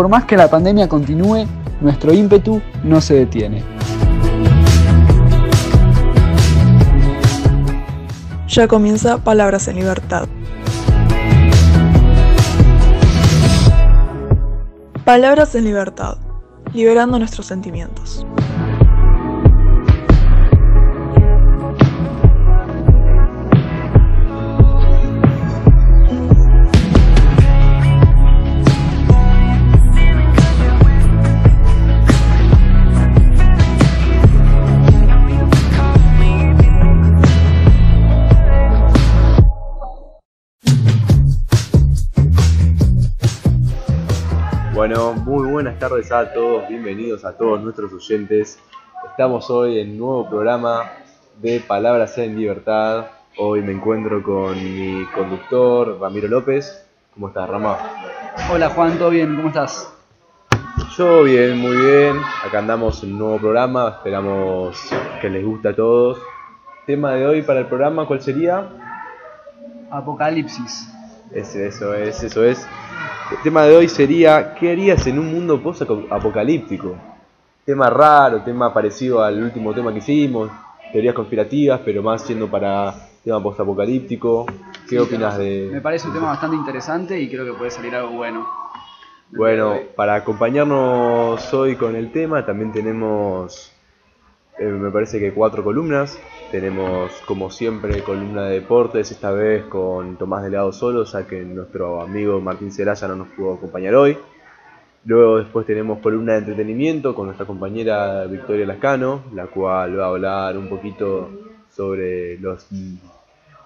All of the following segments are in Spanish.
por más que la pandemia continúe, nuestro ímpetu no se detiene. Ya comienza Palabras en Libertad. Palabras en Libertad, liberando nuestros sentimientos. Bueno, muy buenas tardes a todos, bienvenidos a todos nuestros oyentes. Estamos hoy en un nuevo programa de Palabras en Libertad. Hoy me encuentro con mi conductor, Ramiro López. ¿Cómo estás, Rama? Hola Juan, ¿todo bien? ¿Cómo estás? Yo bien, muy bien. Acá andamos en un nuevo programa, esperamos que les guste a todos. Tema de hoy para el programa, ¿cuál sería? Apocalipsis. Ese, eso es, eso es. El tema de hoy sería, ¿qué harías en un mundo post-apocalíptico? Tema raro, tema parecido al último tema que hicimos, teorías conspirativas, pero más siendo para tema post-apocalíptico. ¿Qué opinas de...? Me parece un tema bastante interesante y creo que puede salir algo bueno. Bueno, para acompañarnos hoy con el tema también tenemos, eh, me parece que cuatro columnas. Tenemos, como siempre, columna de deportes, esta vez con Tomás Delgado solo, ya que nuestro amigo Martín Celaya no nos pudo acompañar hoy. Luego después tenemos columna de entretenimiento con nuestra compañera Victoria Lascano, la cual va a hablar un poquito sobre los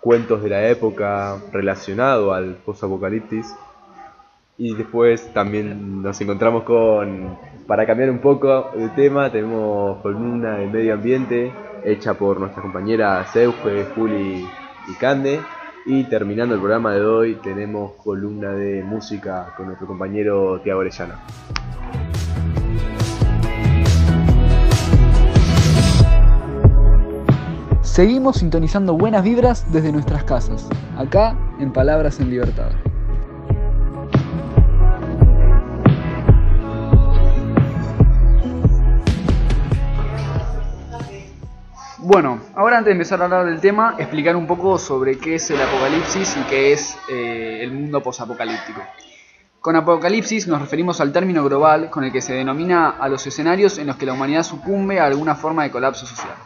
cuentos de la época relacionado al post-apocalipsis. Y después también nos encontramos con, para cambiar un poco de tema, tenemos columna de medio ambiente hecha por nuestra compañera Seuge, Juli y Cande. Y terminando el programa de hoy tenemos columna de música con nuestro compañero Tiago Orellana. Seguimos sintonizando buenas vibras desde nuestras casas, acá en Palabras en Libertad. Bueno, ahora antes de empezar a hablar del tema, explicar un poco sobre qué es el apocalipsis y qué es eh, el mundo posapocalíptico. Con apocalipsis nos referimos al término global con el que se denomina a los escenarios en los que la humanidad sucumbe a alguna forma de colapso social.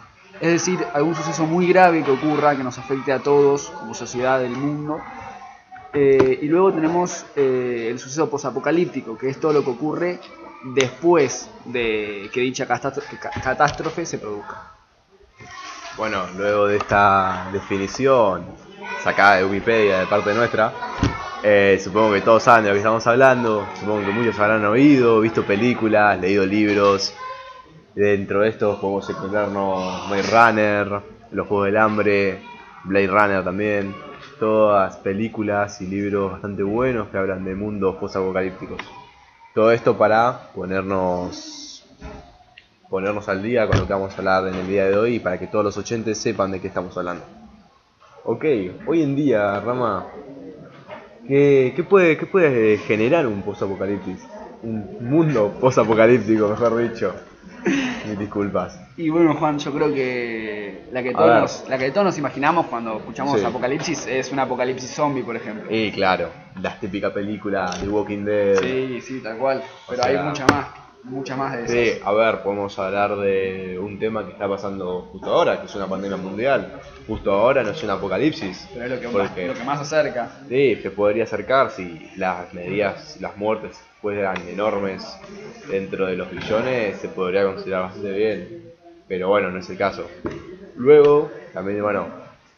Es decir, algún suceso muy grave que ocurra, que nos afecte a todos como sociedad del mundo. Eh, y luego tenemos eh, el suceso posapocalíptico, que es todo lo que ocurre después de que dicha catástrofe se produzca. Bueno, luego de esta definición sacada de Wikipedia de parte nuestra, eh, supongo que todos saben de lo que estamos hablando, supongo que muchos habrán oído, visto películas, leído libros. Dentro de estos podemos encontrarnos Blade Runner, Los Juegos del Hambre, Blade Runner también, todas películas y libros bastante buenos que hablan de mundos post-apocalípticos. Todo esto para ponernos ponernos al día con lo que vamos a hablar en el día de hoy y para que todos los oyentes sepan de qué estamos hablando. Ok, hoy en día, Rama, ¿qué, qué puede, qué puede generar un post-apocalipsis? Un mundo post-apocalíptico, mejor dicho. Mis disculpas. Y bueno, Juan, yo creo que la que todos, nos, la que todos nos imaginamos cuando escuchamos Sí. apocalipsis es un apocalipsis zombie, por ejemplo. Y claro, la típica película de Walking Dead. Sí, sí, tal cual. Pero O sea, hay mucha más, mucha más de Sí, esas. a ver, podemos hablar de un tema que está pasando justo ahora, que es una pandemia mundial. Justo ahora no es un apocalipsis. Pero es lo que, más, porque- lo que más acerca. Sí, se podría acercar si las medidas, las muertes fueran enormes dentro de los billones, se podría considerar bastante bien. Pero bueno, no es el caso. Luego, también, bueno,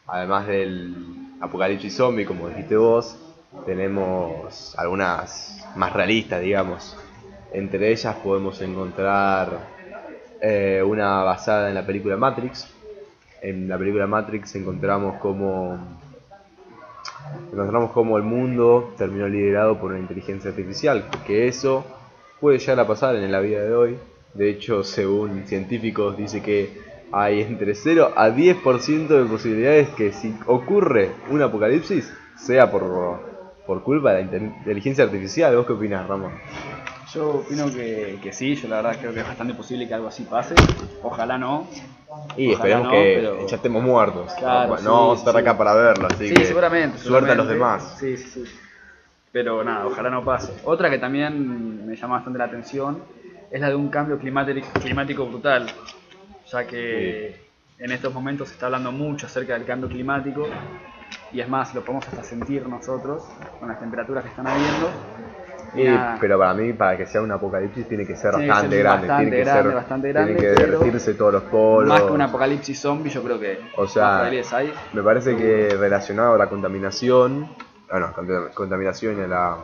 además del apocalipsis zombie, como dijiste vos, tenemos algunas más realistas, digamos. Entre ellas podemos encontrar eh, una basada en la película Matrix. En la película Matrix encontramos como encontramos como el mundo terminó liderado por una inteligencia artificial, que eso puede llegar a pasar en la vida de hoy. De hecho, según científicos, dice que hay entre 0 a 10% de posibilidades que si ocurre un apocalipsis, sea por, por culpa de la inte- inteligencia artificial. ¿Vos qué opinás, Ramón? Yo opino que, que sí, yo la verdad creo que es bastante posible que algo así pase. Ojalá no. Y Ojalá esperemos no, que pero- ya estemos muertos. Claro, no sí, no vamos a estar sí. acá para verlo, así sí, que seguramente. suerte a los seguramente. demás. Sí, sí, sí. Pero nada, ojalá no pase. Otra que también me llama bastante la atención es la de un cambio climático, climático brutal. Ya que en estos momentos se está hablando mucho acerca del cambio climático y es más, lo podemos hasta sentir nosotros con las temperaturas que están habiendo. Y nada, pero para mí, para que sea un apocalipsis, tiene que ser Tiene que bastante ser grande. bastante tiene que grande, ser, bastante grande, que pero derretirse todos los polos. más que un apocalipsis zombie, yo creo que O sea, hay. me parece que relacionado a la contaminación, bueno, cambio- contaminación y a la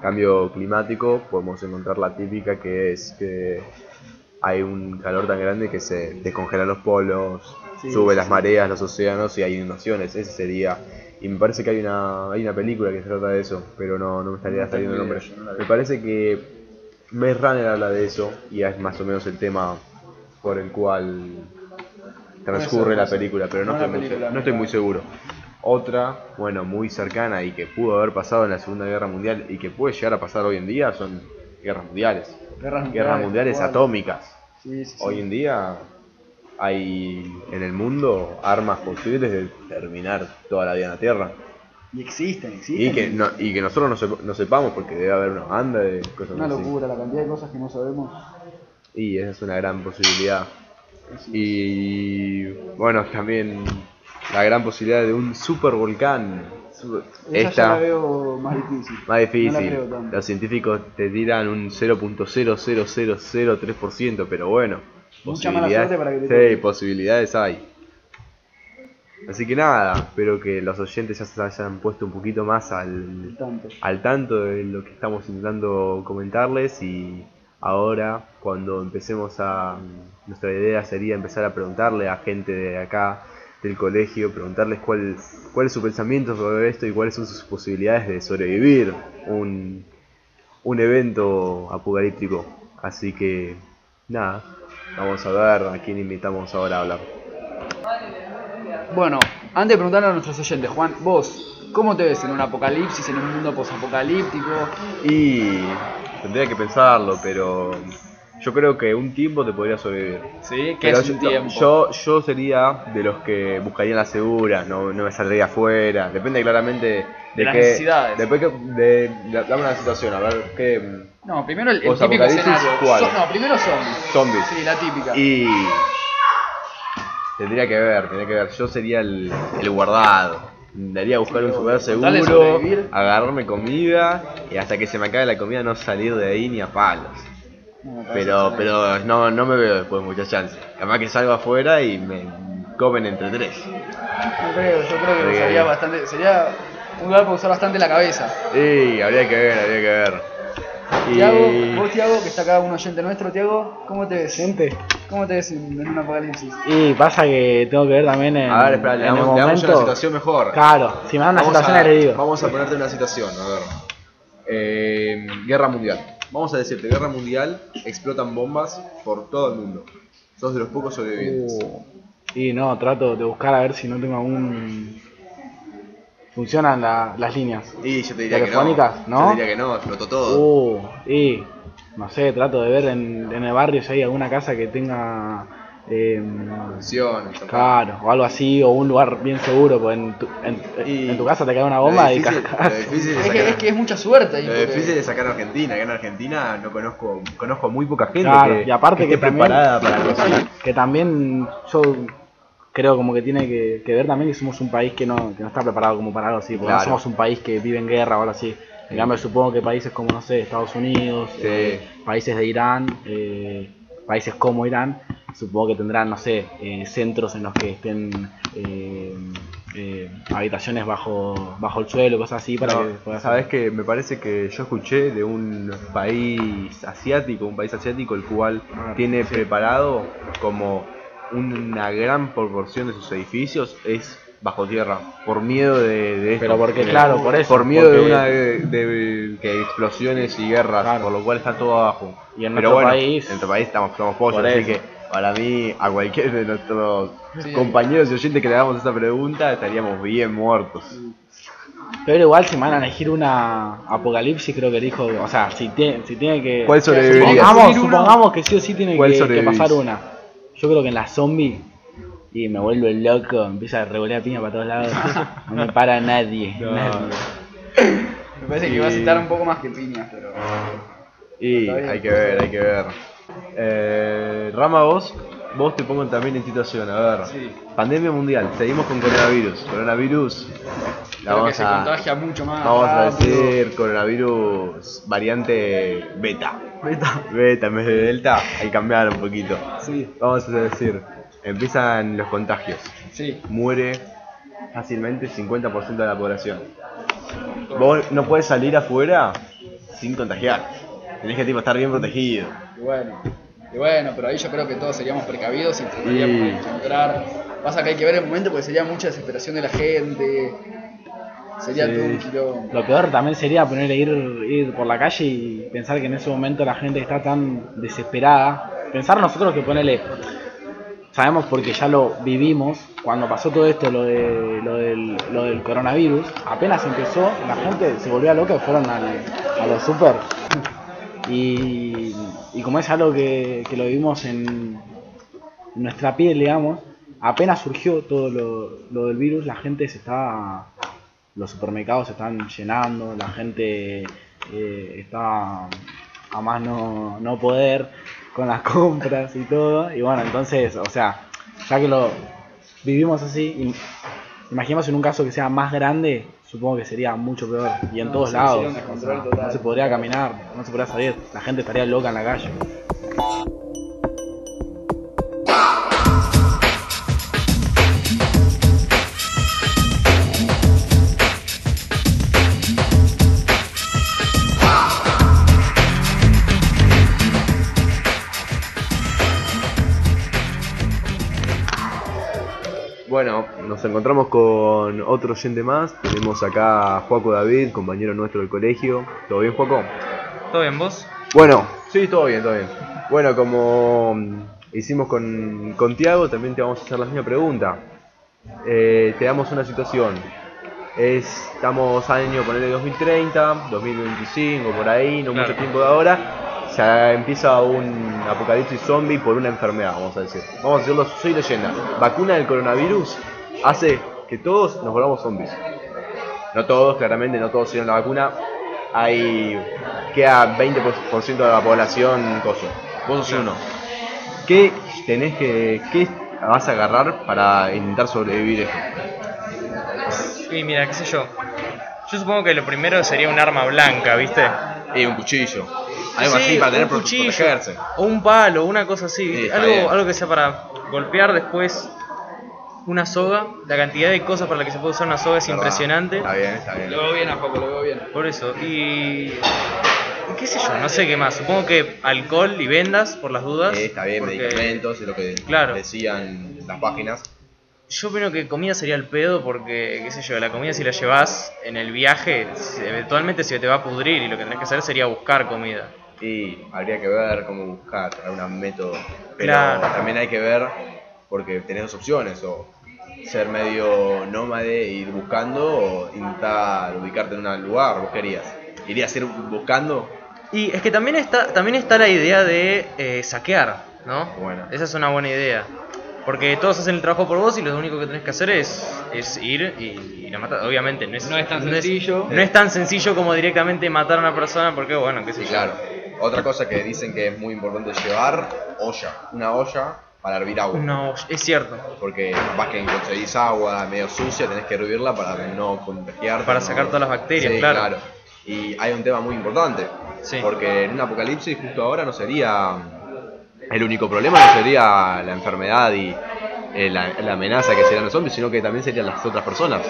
cambio climático, podemos encontrar la típica que es que hay un calor tan grande que se descongelan los polos, Sí, sube sí, las mareas, los océanos y hay inundaciones. Ese sería. Y me parece que hay una, hay una película que se trata de eso, pero no, no me estaría No saliendo el nombre. no. Me parece que Maze Runner habla de eso y es más o menos el tema por el cual transcurre la película, pero no, estoy, muy, no estoy muy seguro. Otra, bueno, muy cercana y que pudo haber pasado en la Segunda Guerra Mundial y que puede llegar a pasar hoy en día son guerras mundiales. Guerras Guerras mundiales atómicas. Sí, sí, sí. Hoy en día hay en el mundo armas posibles de terminar toda la vida en la Tierra. Y existen, existen. Y que, no, y que nosotros no, sep- no sepamos porque debe haber una banda de cosas Una así. locura, la cantidad de cosas que no sabemos. Y esa es una gran posibilidad. Sí. Y bueno, también la gran posibilidad de un super volcán. Su- Esa ya la Esta veo más difícil. más difícil. Los científicos te tiran un 0.00003%, pero bueno. Mucha mala posibilidades- suerte para que te Sí, posibilidades hay. Así que nada, espero que los oyentes ya se hayan puesto un poquito más al, Tanto. al tanto de lo que estamos intentando comentarles y ahora cuando empecemos a nuestra idea sería empezar a preguntarle a gente de acá del colegio, preguntarles cuál, cuál es su pensamiento sobre esto y cuáles son sus posibilidades de sobrevivir un, un evento apocalíptico. Así que nada, vamos a ver a quién invitamos ahora a hablar. Bueno, antes de preguntarle a nuestros oyentes, Juan, vos, ¿cómo te ves en un apocalipsis, en un mundo posapocalíptico? Y tendría que pensarlo, pero yo creo que un tiempo te podría sobrevivir. ¿Sí? ¿Qué Pero es un yo, tiempo? yo, yo sería de los que buscarían la segura, no, no me saldría afuera. Depende claramente de, De las qué- necesidades. Después que, de, de- dame una situación, a ver qué. No, primero el, el ¿Vos típico escenario. cuál? So- no, primero zombies. Zombies. Sí, la típica. Y. Tendría que ver, tendría que ver. Yo sería el, el guardado. Daría a buscar Sí, un lugar seguro, agarrarme comida y hasta que se me acabe la comida no salir de ahí ni a palos. No, Pero, pero no, no me veo después mucha chance. Capaz que salgo afuera y me comen entre tres. No creo, yo creo que sería bastante. Sería un lugar para usar bastante la cabeza. Sí, habría que ver, habría que ver. Y... Tiago, vos Tiago, que está acá un oyente nuestro, Tiago, ¿cómo te ves? Gente. ¿Cómo te ves en, en un apocalipsis? Y pasa que tengo que ver también en, A ver, espera, le en el damos, le damos una situación mejor. Claro, si me dan una Vamos situación a- le digo. Vamos a ponerte una situación, a ver. Eh, guerra mundial. Vamos a decirte, guerra mundial, explotan bombas por todo el mundo. Sos de los pocos sobrevivientes. Uh, y no, trato de buscar a ver si no tengo algún. Funcionan la- las líneas. Y yo te diría que no. telefónicas, ¿no? Yo te diría que no, explotó todo. Uh, y no sé, trato de ver en, en el barrio si hay alguna casa que tenga. Eh, claro, o algo así, o un lugar bien seguro, pues en tu, en, Y- en tu casa te cae una bomba lo y difícil, difícil Es sacar, que, es que es mucha suerte ahí. lo porque- difícil de sacar a Argentina. Que en Argentina no conozco, conozco muy poca gente Claro, que, y aparte que esté también- preparada para cosas así. que también yo creo como que tiene que, que ver también que somos un país que no, que no está preparado como para algo así, porque Claro. no somos un país que vive en guerra o algo así. En cambio supongo que países como, no sé, Estados Unidos, Sí. eh, países de Irán, eh, países como Irán, supongo que tendrán, no sé, eh, centros en los que estén eh, habitaciones bajo, bajo el suelo, cosas así, para No, que puedas... Sabes que me parece que yo escuché de un país asiático, un país asiático el cual Ah, tiene sí. preparado como una gran proporción de sus edificios es bajo tierra por miedo de, de esto. Pero porque, Eh, claro, por eso, por miedo de una de, de- que explosiones y guerras Claro. por lo cual está todo abajo Y en pero nuestro bueno país- en nuestro país estamos somos pollos así que para mí a cualquier de nuestros Sí. compañeros y oyentes que le hagamos esta pregunta estaríamos bien muertos Pero igual si van a elegir una apocalipsis, creo que elijo, o sea, si tiene, si tiene que... ¿Cuál? Supongamos, supongamos que sí o sí tiene ¿Cuál que, pasar una. Yo creo que en la zombie y me vuelvo loco, empieza a revolear piña para todos lados. No me para nadie. No. nadie. Me parece que va a citar un poco más que piñas, pero. Y hay que ver, hay que ver. Eh, Rama, vos, vos te pongo también en situación, a ver. Sí. Pandemia mundial, seguimos con coronavirus. Coronavirus, la Creo que vamos se a, contagia mucho más. vamos a decir coronavirus variante beta. Beta. Beta en vez de delta, hay que cambiar un poquito. Sí, Vamos a decir, empiezan los contagios. sí. Muere fácilmente 50% de la población. Vos no puedes salir afuera sin contagiar. Tenés que tipo, estar bien protegido. Y bueno, y bueno, pero ahí yo creo que todos seríamos precavidos y trataríamos Y- encontrar. Pasa que hay que ver el momento porque sería mucha desesperación de la gente. Sería Sí. todo un quilombo. Lo peor también sería ponerle ir, ir por la calle y pensar que en ese momento la gente está tan desesperada. Pensar nosotros que ponerle. Sabemos porque ya lo vivimos. Cuando pasó todo esto, lo, de, lo, del, lo del coronavirus, apenas empezó, la gente se volvía loca y fueron al, a los super. Y, y como es algo que, que lo vivimos en nuestra piel, digamos, apenas surgió todo lo, lo del virus, la gente se estaba los supermercados se están llenando, la gente eh, está a más no, no poder con las compras y todo. Y bueno, entonces, o sea, ya que lo vivimos así, im- imaginemos en un caso que sea más grande, supongo que sería mucho peor. Y en No, todos lados. o sea, no se podría caminar, no se podría salir, la gente estaría loca en la calle. Nos encontramos con otro oyente más. Tenemos acá a Juaco David, compañero nuestro del colegio. ¿Todo bien, Juaco? ¿Todo bien vos? Bueno, sí, todo bien, todo bien. Bueno, como mm, hicimos con, con Tiago, también te vamos a hacer la misma pregunta. Eh, te damos una situación. Es, estamos año, ponerle 2030, 2025, por ahí, no Claro. mucho tiempo de ahora. Ya empieza un apocalipsis zombie por una enfermedad, vamos a decir. Vamos a decirlo, soy leyenda. Vacuna del coronavirus hace que todos nos volvamos zombies. No todos, claramente, no todos tienen la vacuna. Hay. queda 20% de la población coso. Vos sos uno. ¿Qué tenés que. qué vas a agarrar para intentar sobrevivir esto? Y mira, qué sé yo. Yo supongo que lo primero sería un arma blanca, ¿viste? Y un cuchillo. Sí, un cuchillo, O un palo, una cosa así. Sí, algo, algo que sea para golpear después una soga. La cantidad de cosas para la que se puede usar una soga es impresionante. Está bien, está bien. Lo veo bien a poco, lo veo bien. Por eso. Y. ¿Qué sé yo? No sé qué más. Supongo que alcohol y vendas, por las dudas. Eh, está bien, porque medicamentos, es lo que Claro. decían las páginas. Yo opino que comida sería el pedo porque, qué sé yo, la comida si la llevas en el viaje, eventualmente se te va a pudrir y lo que tenés que hacer sería buscar comida. Y habría que ver cómo buscar algún método. Pero Claro. también hay que ver, porque tenés dos opciones, o ser medio nómade e ir buscando, o intentar ubicarte en un lugar, vos querías. ¿Irías a ir buscando? Y es que también está, también está la idea de eh, saquear, ¿no? Bueno. Esa es una buena idea. Porque todos hacen el trabajo por vos y lo único que tenés que hacer es, es ir y, y a matar. Obviamente no es, No es tan sencillo. no es tan sencillo como directamente matar a una persona porque, bueno, qué sé Sí, yo. claro. Otra cosa que dicen que es muy importante llevar, olla. Una olla para hervir agua. No, es cierto. Porque capaz que conseguís agua medio sucia, tenés que hervirla para no contagiarte. Para no- sacar todas las bacterias, Sí, claro. Y hay un tema muy importante. Sí. Porque en un apocalipsis justo ahora no sería... El único problema no sería la enfermedad y eh, la, la amenaza que serían los zombies, sino que también serían las otras personas.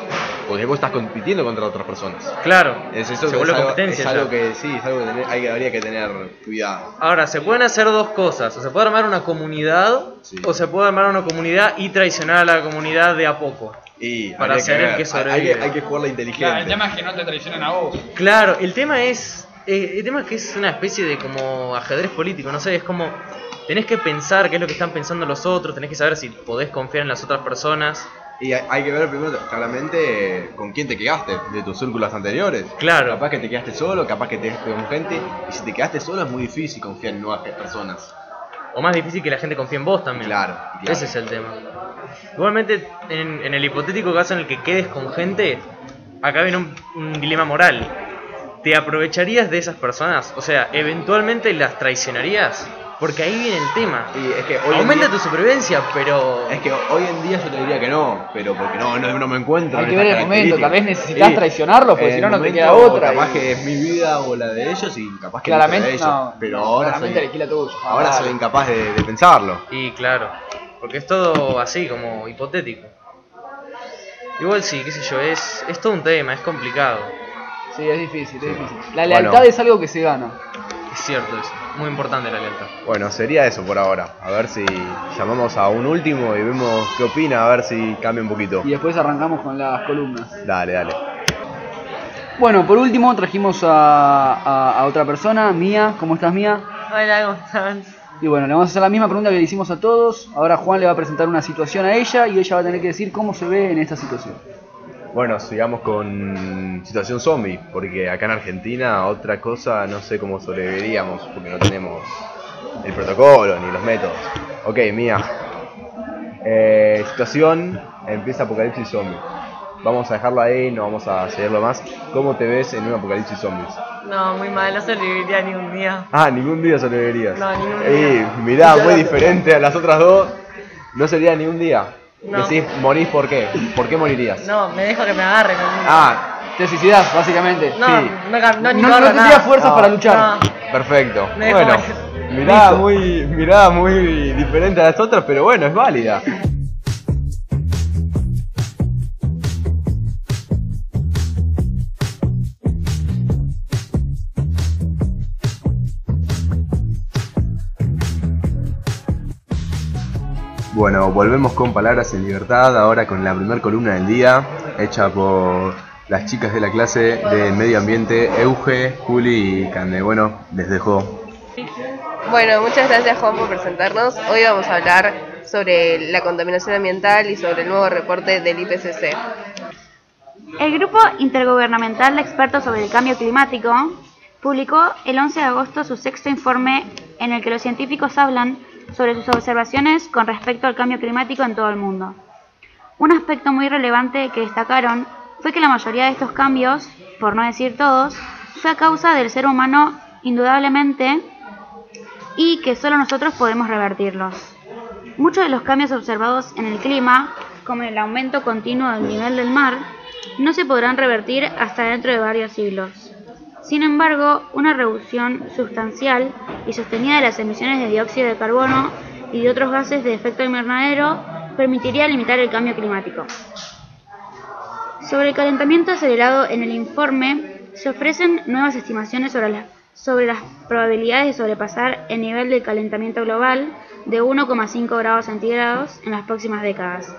Porque vos estás compitiendo contra otras personas. Claro, Es, eso se es algo, competencia. es algo ya. que sí, es algo que tener- hay que, habría que tener cuidado. Ahora, se pueden hacer dos cosas. O se puede armar una comunidad, Sí. o se puede armar una comunidad y traicionar a la comunidad de a poco. Y Para ser el que Hay- sobrevive. Hay, que, hay que jugarla inteligente. Claro, el tema es que no te traicionen a vos. Claro, el tema es. Eh, el tema es que es una especie de como ajedrez político, no sé, es como. Tenés que pensar qué es lo que están pensando los otros, tenés que saber si podés confiar en las otras personas. Y hay, hay que ver primero claramente con quién te quedaste de tus círculos anteriores. Claro. Capaz que te quedaste solo, capaz que te quedaste con gente. Y si te quedaste solo es muy difícil confiar en nuevas personas. O más difícil que la gente confíe en vos también. Claro, claro. Ese es el tema. Igualmente, en, en el hipotético caso en el que quedes con gente, acá viene un, un dilema moral. ¿Te aprovecharías de esas personas? O sea, ¿eventualmente las traicionarías? Porque ahí viene el tema. Y es que hoy en Aumenta día- tu supervivencia, pero... Es que hoy en día yo te diría que no, pero porque no, no, no me encuentro. Hay en que ver el momento, tal vez necesitas Sí, traicionarlo, porque si no, no te queda otra. Capaz y- que es mi vida o la de ellos y capaz que no Claramente, la de ellos. no, pero no, ahora claramente soy, elegí la tuya. ahora Ah, soy dale. incapaz de, de pensarlo. Y claro, porque es todo así, como hipotético. Igual sí, qué sé yo, es, es todo un tema, es complicado. Sí, es difícil, es difícil. La Bueno. lealtad es algo que se gana. Es cierto eso, muy importante la lealtad. Bueno, sería eso por ahora. A ver si llamamos a un último y vemos qué opina, a ver si cambia un poquito. Y después arrancamos con las columnas. Dale, dale. Bueno, por último trajimos a, a- a otra persona, Mía. ¿Cómo estás, Mía? Hola, ¿cómo están? Y bueno, le vamos a hacer la misma pregunta que le hicimos a todos. Ahora Juan le va a presentar una situación a ella y ella va a tener que decir cómo se ve en esta situación. Bueno, sigamos con situación zombie, porque acá en Argentina otra cosa no sé cómo sobreviviríamos, porque no tenemos el protocolo ni los métodos. Ok, mía. Eh, situación, empieza apocalipsis zombie. Vamos a dejarlo ahí, no vamos a seguirlo más. ¿Cómo te ves en un apocalipsis zombies? No, muy mal, no sobreviviría ni un día. Ah, ningún día sobrevivirías. No, ningún día. mirá, muy diferente a las otras dos. No sería ni un día. No. Decís, morís por qué. ¿Por qué morirías? No, me dejo que me agarren. No, Ah, Te suicidas, básicamente. no, sí. no, no, ni No- corro, no tendría fuerzas No. para luchar. No. Perfecto. Me Bueno, mirada muy, mirada muy diferente a las otras, pero bueno, es válida. Bueno, volvemos con Palabras en Libertad, ahora con la primera columna del día, hecha por las chicas de la clase de Medio Ambiente, Euge, Juli y Cande. Bueno, les dejo. Bueno, muchas gracias Juan por presentarnos. Hoy vamos a hablar sobre la contaminación ambiental y sobre el nuevo reporte del IPCC. El Grupo Intergubernamental de Expertos sobre el Cambio Climático publicó el 11 de agosto su sexto informe en el que los científicos hablan sobre sus observaciones con respecto al cambio climático en todo el mundo. Un aspecto muy relevante que destacaron fue que la mayoría de estos cambios, por no decir todos, fue a causa del ser humano indudablemente y que solo nosotros podemos revertirlos. Muchos de los cambios observados en el clima, como el aumento continuo del nivel del mar, no se podrán revertir hasta dentro de varios siglos. Sin embargo, una reducción sustancial y sostenida de las emisiones de dióxido de carbono y de otros gases de efecto invernadero permitiría limitar el cambio climático. Sobre el calentamiento acelerado en el informe se ofrecen nuevas estimaciones sobre las, probabilidades de sobrepasar el nivel del calentamiento global de 1,5 grados centígrados en las próximas décadas.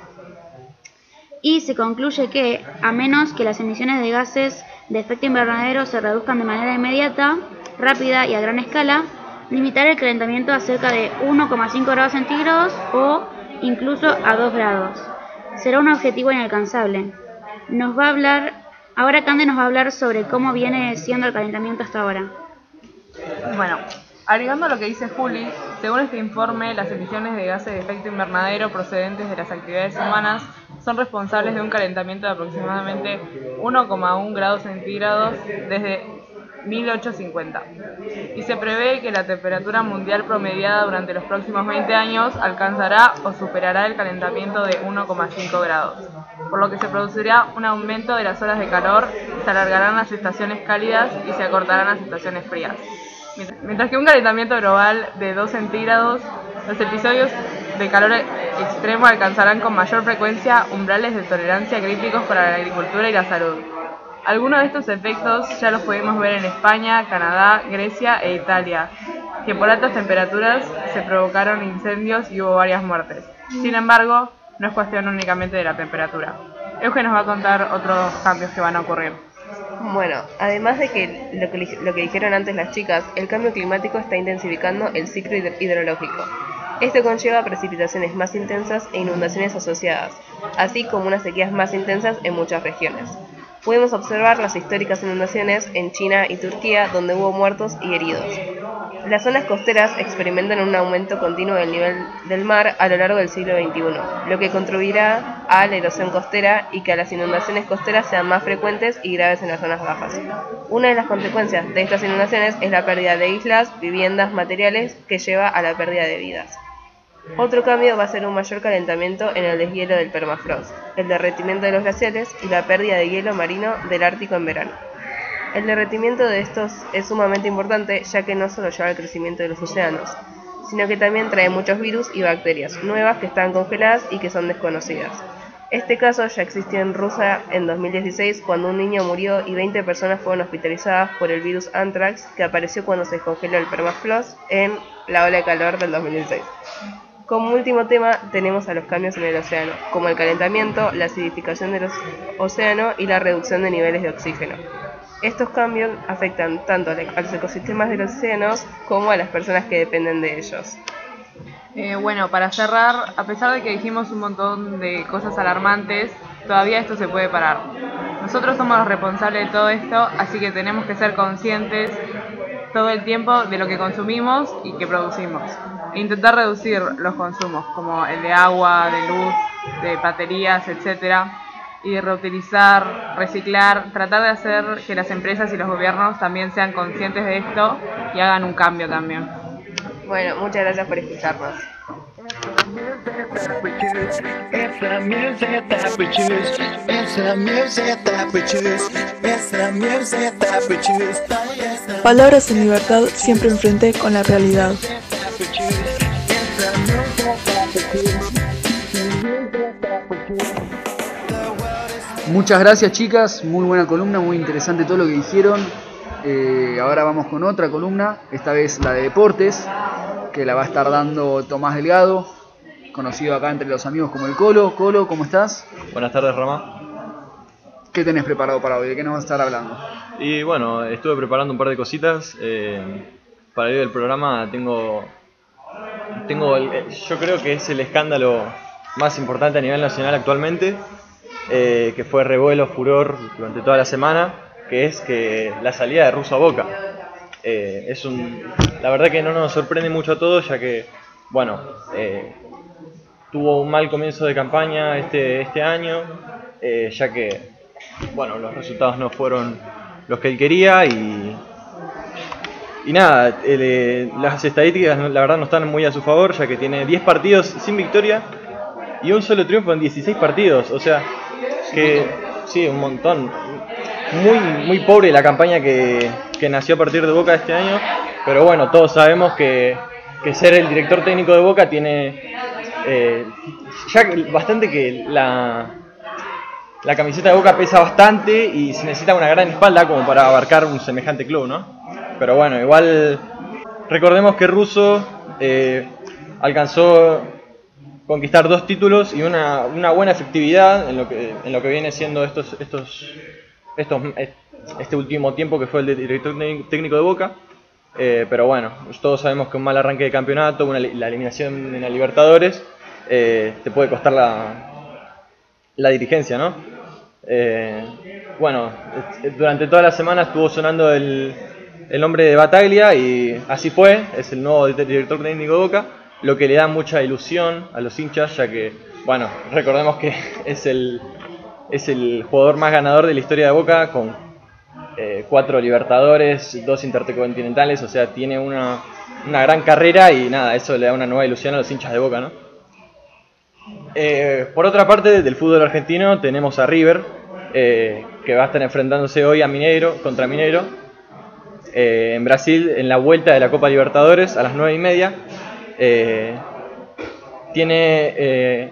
Y se concluye que, a menos que las emisiones de gases de efecto invernadero se reduzcan de manera inmediata, rápida y a gran escala, limitar el calentamiento a cerca de 1,5 grados centígrados o incluso a 2 grados. Será un objetivo inalcanzable. Nos va a hablar, ahora Cande nos va a hablar sobre cómo viene siendo el calentamiento hasta ahora. Bueno, agregando a lo que dice Juli, según este informe, las emisiones de gases de efecto invernadero procedentes de las actividades humanas son responsables de un calentamiento de aproximadamente 1,1 grados centígrados desde 1850. Y se prevé que la temperatura mundial promediada durante los próximos 20 años alcanzará o superará el calentamiento de 1,5 grados, por lo que se producirá un aumento de las horas de calor, se alargarán las estaciones cálidas y se acortarán las estaciones frías. Mientras que un calentamiento global de 2 centígrados, los episodios de calor extremo alcanzarán con mayor frecuencia umbrales de tolerancia críticos para la agricultura y la salud. Algunos de estos efectos ya los pudimos ver en España, Canadá, Grecia e Italia, que por altas temperaturas se provocaron incendios y hubo varias muertes. Sin embargo, no es cuestión únicamente de la temperatura. Euge nos va a contar otros cambios que van a ocurrir. Bueno, además de que lo, que dijeron antes las chicas, el cambio climático está intensificando el ciclo hidro- hidrológico. Esto conlleva precipitaciones más intensas e inundaciones asociadas, así como unas sequías más intensas en muchas regiones. Pudimos observar las históricas inundaciones en China y Turquía, donde hubo muertos y heridos. Las zonas costeras experimentan un aumento continuo del nivel del mar a lo largo del siglo XXI, lo que contribuirá a la erosión costera y que las inundaciones costeras sean más frecuentes y graves en las zonas bajas. Una de las consecuencias de estas inundaciones es la pérdida de islas, viviendas, materiales, que lleva a la pérdida de vidas. Otro cambio va a ser un mayor calentamiento en el deshielo del permafrost, el derretimiento de los glaciares y la pérdida de hielo marino del Ártico en verano. El derretimiento de estos es sumamente importante ya que no solo lleva al crecimiento de los océanos, sino que también trae muchos virus y bacterias nuevas que están congeladas y que son desconocidas. Este caso ya existió en Rusia en 2016 cuando un niño murió y 20 personas fueron hospitalizadas por el virus anthrax que apareció cuando se descongeló el permafrost en la ola de calor del 2016. Como último tema tenemos a los cambios en el océano, como el calentamiento, la acidificación del océano y la reducción de niveles de oxígeno. Estos cambios afectan tanto a los ecosistemas de los océanos como a las personas que dependen de ellos. Eh, bueno, para cerrar, a pesar de que dijimos un montón de cosas alarmantes, todavía esto se puede parar. Nosotros somos los responsables de todo esto, así que tenemos que ser conscientes todo el tiempo de lo que consumimos y que producimos. Intentar reducir los consumos, como el de agua, de luz, de baterías, etcétera, y reutilizar, reciclar, tratar de hacer que las empresas y los gobiernos también sean conscientes de esto y hagan un cambio también. Bueno, muchas gracias por escucharnos. Palabras en libertad siempre enfrente con la realidad. Muchas gracias chicas, muy buena columna, muy interesante todo lo que dijeron. Eh, ahora vamos con otra columna, esta vez la de deportes, que la va a estar dando Tomás Delgado, conocido acá entre los amigos como el Colo. Colo, ¿cómo estás? Buenas tardes, Rama. ¿Qué tenés preparado para hoy? ¿De qué nos vas a estar hablando? Y bueno, estuve preparando un par de cositas. eh, para el día del programa tengo. tengo el- eh, yo creo que es el escándalo más importante a nivel nacional actualmente, eh, que fue revuelo, furor durante toda la semana, que es que la salida de Russo a Boca. Eh, es un, la verdad que no nos sorprende mucho a todos, ya que, bueno, eh, tuvo un mal comienzo de campaña este, este año, eh, ya que, bueno, los resultados no fueron los que él quería y, y nada, el, las estadísticas la verdad no están muy a su favor, ya que tiene 10 partidos sin victoria y un solo triunfo en 16 partidos, o sea, que sí, un montón. Muy, muy pobre la campaña que, que nació a partir de Boca este año, pero bueno, todos sabemos que, que ser el director técnico de Boca tiene eh, ya bastante que la, la camiseta de Boca pesa bastante y se necesita una gran espalda como para abarcar un semejante club, ¿no? Pero bueno, igual recordemos que Russo eh, alcanzó conquistar dos títulos y una, una buena efectividad en lo que en lo que viene siendo estos estos estos este último tiempo que fue el director técnico- de Boca. Eh, pero bueno, todos sabemos que un mal arranque de campeonato, una, la eliminación en la Libertadores, eh, te puede costar la, la dirigencia, ¿no? Eh, bueno, durante toda la semana estuvo sonando el, el nombre de Bataglia y así fue, es el nuevo di- director técnico de Boca, lo que le da mucha ilusión a los hinchas, ya que, bueno, recordemos que es el, es el jugador más ganador de la historia de Boca con eh, cuatro Libertadores, dos Intercontinentales, o sea, tiene una, una gran carrera y nada, eso le da una nueva ilusión a los hinchas de Boca, ¿no? Eh, por otra parte, del fútbol argentino tenemos a River, eh, que va a estar enfrentándose hoy a Mineiro, contra Mineiro, en Brasil, en la vuelta de la Copa Libertadores a las 9 y media. Tiene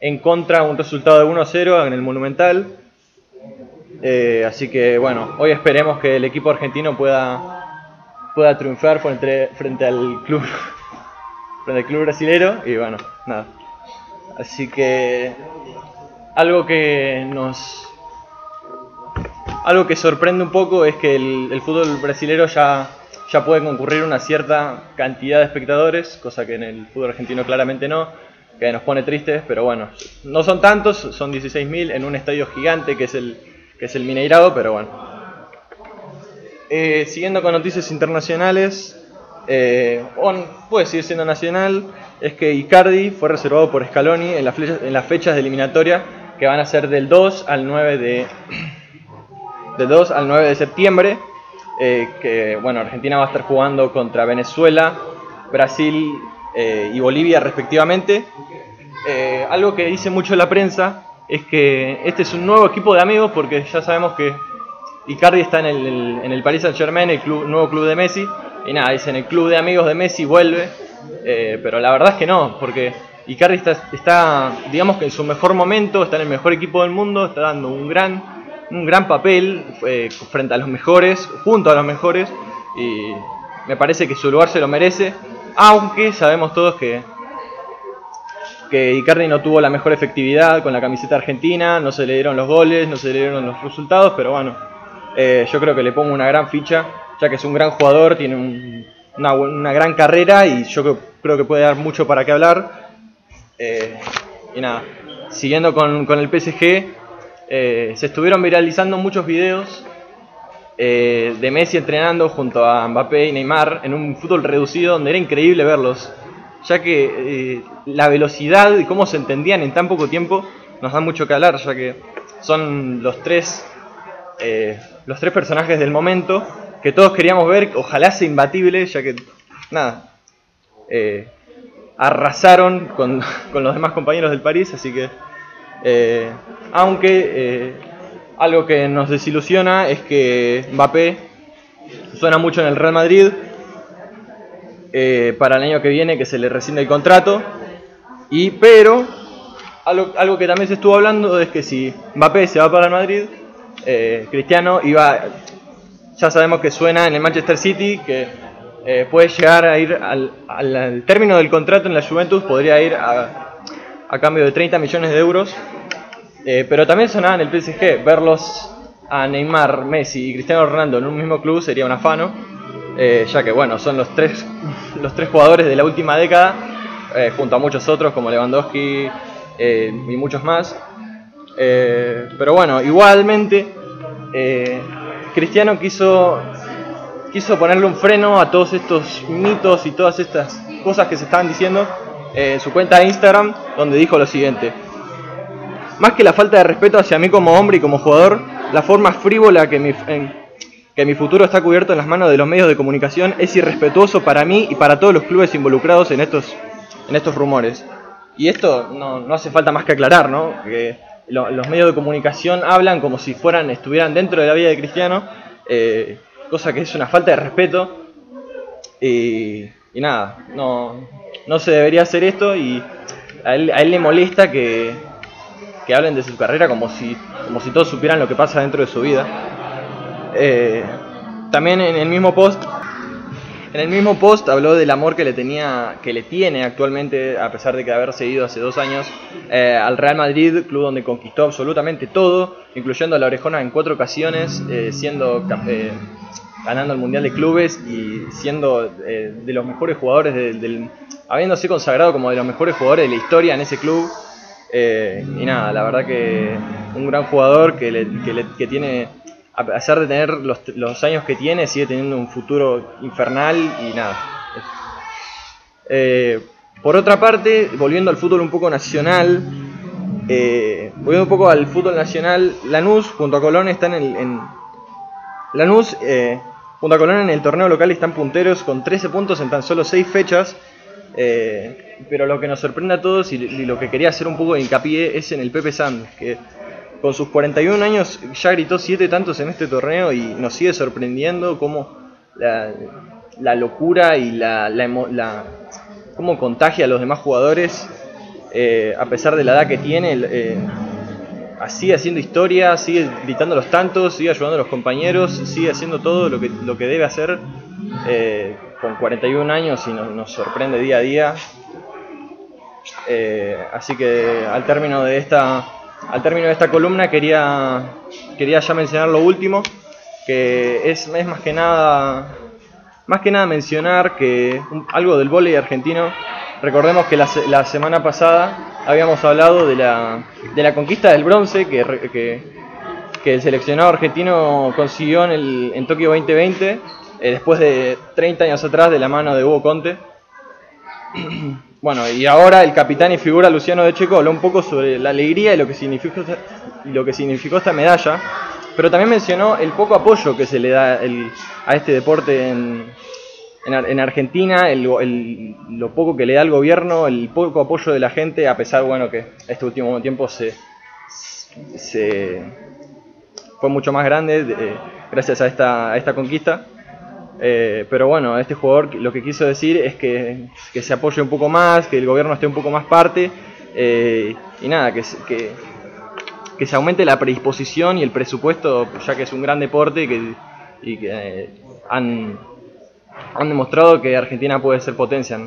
en contra un resultado de 1-0 en el Monumental. Eh, así que bueno, hoy esperemos que el equipo argentino pueda, pueda triunfar frente, frente al club frente al club brasilero y bueno, nada. Así que algo que nos algo que sorprende un poco es que el, el fútbol brasilero ya ya puede concurrir una cierta cantidad de espectadores, cosa que en el fútbol argentino claramente no, que nos pone tristes, pero bueno, no son tantos, son 16.000 en un estadio gigante que es el, que es el Mineirado, pero bueno. Eh, siguiendo con noticias internacionales, eh, on- puede seguir siendo nacional, es que Icardi fue reservado por Scaloni en, las flechas- en las fechas de eliminatoria que van a ser del 2 al 9 de, del 2 al 9 de septiembre, eh, que bueno, Argentina va a estar jugando contra Venezuela, Brasil eh, y Bolivia respectivamente. Eh, algo que dice mucho la prensa es que este es un nuevo equipo de amigos porque ya sabemos que Icardi está en el, en el Paris Saint Germain, el club- nuevo club de Messi, y nada, dicen el club de amigos de Messi vuelve, eh, pero la verdad es que no, porque Icardi está, está, digamos que en su mejor momento, está en el mejor equipo del mundo, está dando un gran, un gran papel eh, frente a los mejores, junto a los mejores, y me parece que su lugar se lo merece, aunque sabemos todos que que Icardi no tuvo la mejor efectividad con la camiseta argentina, no se le dieron los goles, no se le dieron los resultados, pero bueno, eh, yo creo que le pongo una gran ficha, ya que es un gran jugador, tiene un- una, una gran carrera y yo creo, creo que puede dar mucho para qué hablar. Eh, y nada, siguiendo con, con el PSG, eh, se estuvieron viralizando muchos videos eh, de Messi entrenando junto a Mbappé y Neymar en un fútbol reducido donde era increíble verlos, ya que eh, la velocidad y cómo se entendían en tan poco tiempo nos da mucho que hablar, ya que son los tres, eh, los tres personajes del momento que todos queríamos ver, ojalá sea imbatible, ya que nada, arrasaron con, con los demás compañeros del París, así que aunque algo que nos desilusiona es que Mbappé suena mucho en el Real Madrid eh, para el año que viene que se le rescinde el contrato. Y pero algo, algo que también se estuvo hablando es que si Mbappé se va para el Madrid eh, Cristiano iba ya sabemos que suena en el Manchester City que eh, puede llegar a ir al, al- al término del contrato en la Juventus podría ir a, a cambio de 30 millones de euros eh, pero también sonaba en el PSG, verlos a Neymar, Messi y Cristiano Ronaldo en un mismo club sería un afano, eh, ya que bueno, son los tres, los tres jugadores de la última década, eh, junto a muchos otros como Lewandowski y muchos más. Pero bueno, igualmente Cristiano quiso, quiso ponerle un freno a todos estos mitos y todas estas cosas que se estaban diciendo en su cuenta de Instagram, donde dijo lo siguiente. Más que la falta de respeto hacia mí como hombre y como jugador, la forma frívola que mi, en- que mi futuro está cubierto en las manos de los medios de comunicación es irrespetuoso para mí y para todos los clubes involucrados en estos, en estos rumores. Y esto no, no hace falta más que aclarar, ¿no? Que lo- los medios de comunicación hablan como si fueran, estuvieran dentro de la vida de Cristiano, eh, cosa que es una falta de respeto. Y, y nada, no, no se debería hacer esto y a él, a él le molesta que, que hablen de su carrera como si, como si todos supieran lo que pasa dentro de su vida. Eh, también en el mismo post, en el mismo post habló del amor que le tenía, que le tiene actualmente, a pesar de que haber seguido hace dos años eh, al Real Madrid, club donde conquistó absolutamente todo, incluyendo a la orejona en cuatro ocasiones, eh, siendo eh, ganando el mundial de clubes y siendo eh, de los mejores jugadores del, del- habiéndose consagrado como de los mejores jugadores de la historia en ese club. Eh, y nada, la verdad que un gran jugador que, le- que le- que tiene, a pesar de tener los, años que tiene, sigue teniendo un futuro infernal y nada. Eh, por otra parte, volviendo al fútbol un poco nacional, eh, volviendo un poco al fútbol nacional, Lanús junto a Colón están en, en- Lanús junto a Colón en el torneo local están punteros con 13 puntos en tan solo 6 fechas. Eh, pero lo que nos sorprende a todos y, lo que quería hacer un poco de hincapié es en el Pepe Sanz, que con sus 41 años ya gritó 7 tantos en este torneo y nos sigue sorprendiendo cómo la, locura y la, la, cómo contagia a los demás jugadores eh, a pesar de la edad que tiene. eh, sigue haciendo historia, sigue gritando los tantos, sigue ayudando a los compañeros, sigue haciendo todo lo que, lo que debe hacer eh, con 41 años y nos, sorprende día a día. Eh, así que al término de esta, al término de esta columna quería, quería ya mencionar lo último, que es, más que nada más que nada mencionar que algo del vóley argentino. Recordemos que la, la semana pasada habíamos hablado de la, de la conquista del bronce que, que, que el seleccionado argentino consiguió en, el, en Tokio 2020, eh, después de 30 años atrás de la mano de Hugo Conte. Bueno, y ahora el capitán y figura Luciano de Checo habló un poco sobre la alegría y lo que significó lo que significó esta medalla, pero también mencionó el poco apoyo que se le da a este deporte en, en Ar- en Argentina, el, lo poco que le da el gobierno, el poco apoyo de la gente, a pesar, bueno, que este último tiempo se, fue mucho más grande gracias a esta, a esta conquista. Eh, pero bueno, este jugador lo que quiso decir es que, que se apoye un poco más, que el gobierno esté un poco más parte eh, y nada, que, que, que se aumente la predisposición y el presupuesto, ya que es un gran deporte y que, eh, han, han demostrado que Argentina puede ser potencia.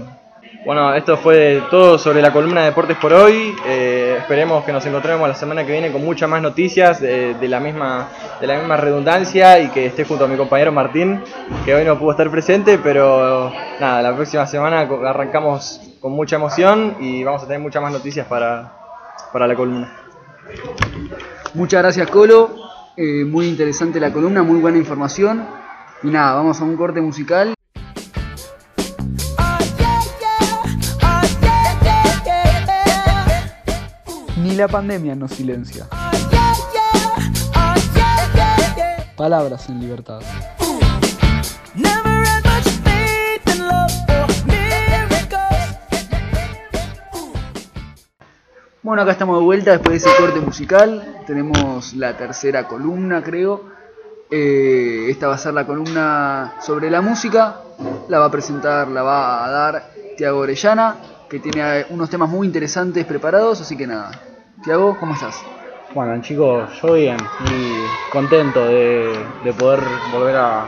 Bueno, esto fue todo sobre la columna de deportes por hoy. Eh, esperemos que nos encontremos la semana que viene con muchas más noticias eh, de, la misma, de la misma redundancia y que esté junto a mi compañero Martín, que hoy no pudo estar presente, pero nada, la próxima semana arrancamos con mucha emoción y vamos a tener muchas más noticias para, para la columna. Muchas gracias Colo, Eh, muy interesante la columna, muy buena información. Y nada, vamos a un corte musical. La pandemia nos silencia. Palabras en libertad. Bueno, acá estamos de vuelta después de ese corte musical. Tenemos la tercera columna, creo. Eh, esta va a ser la columna sobre la música. La va a presentar, la va a dar Tiago Orellana, que tiene unos temas muy interesantes preparados. Así que nada, Tiago, ¿cómo estás? Bueno chicos, yo bien, muy contento de, de poder volver a,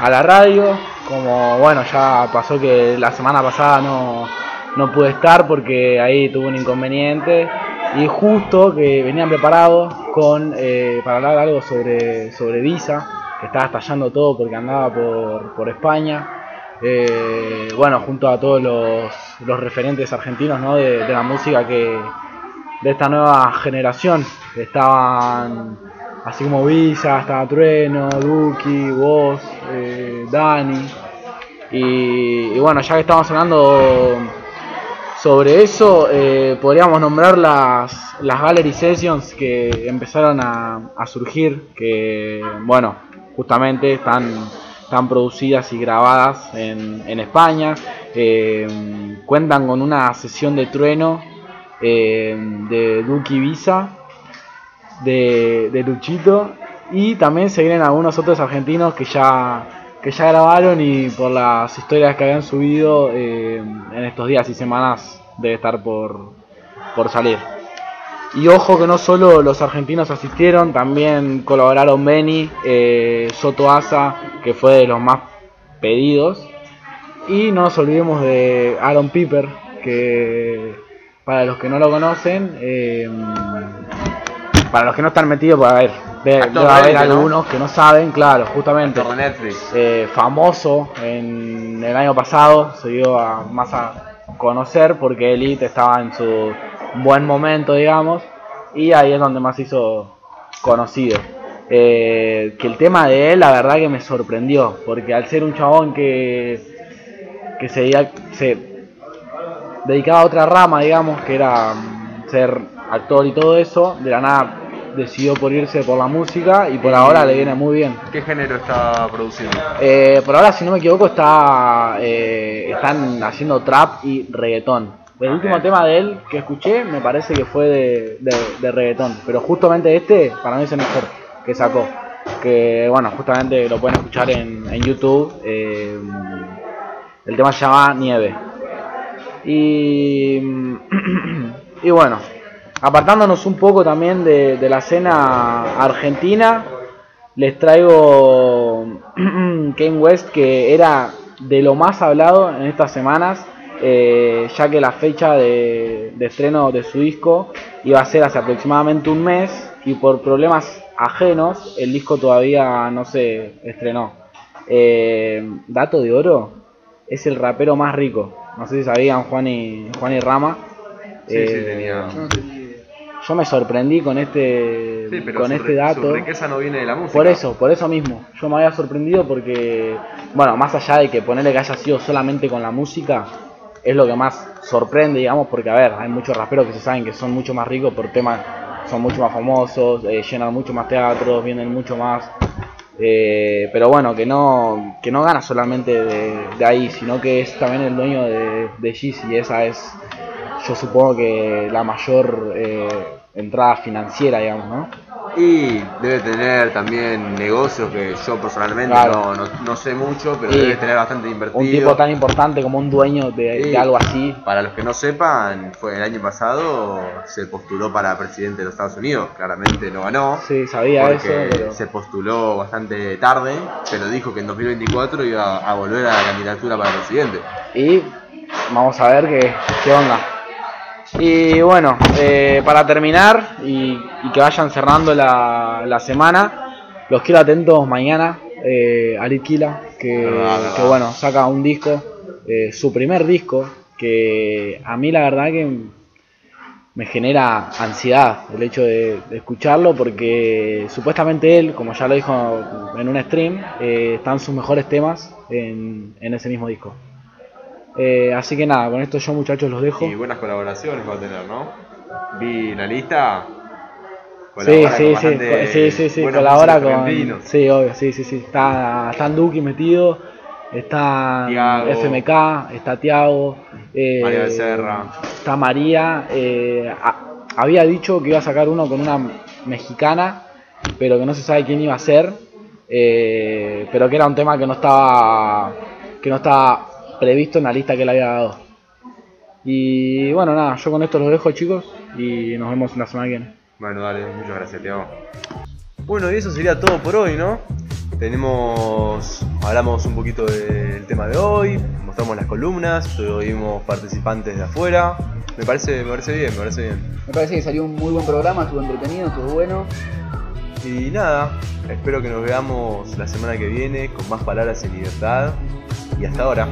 a la radio. Como bueno, ya pasó que la semana pasada no, no pude estar porque ahí tuve un inconveniente y justo que venían preparados con eh, para hablar algo sobre, sobre Visa, que estaba estallando todo porque andaba por, por España. Eh, bueno, junto a todos los, los referentes argentinos ¿no? de la música que, de esta nueva generación. Estaban así como Visa, estaba Trueno, Duki, vos, eh, Dani. Y, bueno, ya que estamos hablando sobre eso, eh, podríamos nombrar las, las Gallery Sessions que empezaron a, a surgir, que bueno, justamente están, están producidas y grabadas en, en España. Eh, cuentan con una sesión de trueno eh, de Duki Visa, de, de Luchito, y también se vienen algunos otros argentinos que ya, que ya grabaron y por las historias que habían subido eh, en estos días y semanas debe estar por, por salir. Y ojo que no solo los argentinos asistieron, también colaboraron Benny, eh, Soto Asa, que fue de los más pedidos. Y no nos olvidemos de Aaron Piper, que para los que no lo conocen, eh, para los que no están metidos, para ver, debe haber de ¿no? algunos que no saben, claro, justamente. Actor de Netflix. Eh, famoso en el año pasado, se dio a, más a conocer porque Elite estaba en su buen momento, digamos, y ahí es donde más hizo conocido. Eh, que el tema de él, la verdad que me sorprendió, porque al ser un chabón que, que se, se dedicaba a otra rama, digamos, que era mm, ser actor y todo eso, de la nada decidió por irse por la música y por ahora le viene muy bien. ¿Qué género está produciendo? Eh, por ahora, si no me equivoco, está eh, están haciendo trap y reggaetón. El último tema de él que escuché me parece que fue de, de, de reggaetón, pero justamente este para mí es el mejor que sacó. Que bueno, justamente lo pueden escuchar en, en YouTube. eh, el tema se llama Nieve. Y, y bueno, apartándonos un poco también de, la escena argentina, les traigo Kanye West que era de lo más hablado en estas semanas, eh, ya que la fecha de, de estreno de su disco iba a ser hace aproximadamente un mes y por problemas ajenos el disco todavía no se estrenó. eh, dato de oro, es el rapero más rico. No sé si sabían Juan y, Juan y Rama. Sí, sí, Eh, tenía. Yo me sorprendí con este, Sí, pero con su, este dato. su riqueza no viene de la música. Por eso, por eso mismo. Yo me había sorprendido porque, bueno, más allá de que ponerle que haya sido solamente con la música, es lo que más sorprende, digamos, porque, a ver, hay muchos raperos que se saben que son mucho más ricos por temas, son mucho más famosos, eh, llenan mucho más teatros, vienen mucho más. Eh, pero bueno, que no, que no gana solamente de, ahí, sino que es también el dueño de, de y esa es, yo supongo que la mayor eh, entrada financiera, digamos, ¿no? Y debe tener también negocios que yo personalmente Claro. no, no, no sé mucho, pero debe tener bastante invertido. Un tipo tan importante como un dueño de, algo así. Para los que no sepan, fue el año pasado se postuló para presidente de los Estados Unidos. Claramente no ganó. Sí, sabía eso, pero- se postuló bastante tarde, pero dijo que en 2024 iba a volver a la candidatura para presidente. Y vamos a ver qué, qué onda. Y bueno, eh, para terminar y, y que vayan cerrando la, la semana, los quiero atentos mañana eh, a Litquila, que, bueno, saca un disco, eh, su primer disco, que a mí la verdad que me genera ansiedad el hecho de, de escucharlo porque supuestamente él, como ya lo dijo en un stream, eh, están sus mejores temas en, en ese mismo disco. Eh, así que nada, con esto yo muchachos los dejo. Y buenas colaboraciones va a tener, ¿no? Vi la lista. Sí, sí, sí, sí, sí, sí, colabora con... Sí, obvio, sí, sí, sí. Está, está Duki metido, está Tiago. FMK, está Tiago, eh, María Becerra. está María. eh, a- había dicho que iba a sacar uno con una mexicana, pero que no se sabe quién iba a ser, eh, pero que era un tema que no estaba, que no estaba previsto en la lista que él había dado. Y bueno, nada, yo con esto los dejo chicos y nos vemos la semana que viene. Bueno, dale, muchas gracias, Tiago. Bueno, y eso sería todo por hoy, ¿no? Tenemos, hablamos un poquito del tema de hoy, mostramos las columnas, tuvimos participantes de afuera. Me parece, me parece bien, me parece bien. Me parece que salió un muy buen programa, estuvo entretenido, estuvo bueno. Y nada, espero que nos veamos la semana que viene con más palabras en libertad. Y hasta ahora.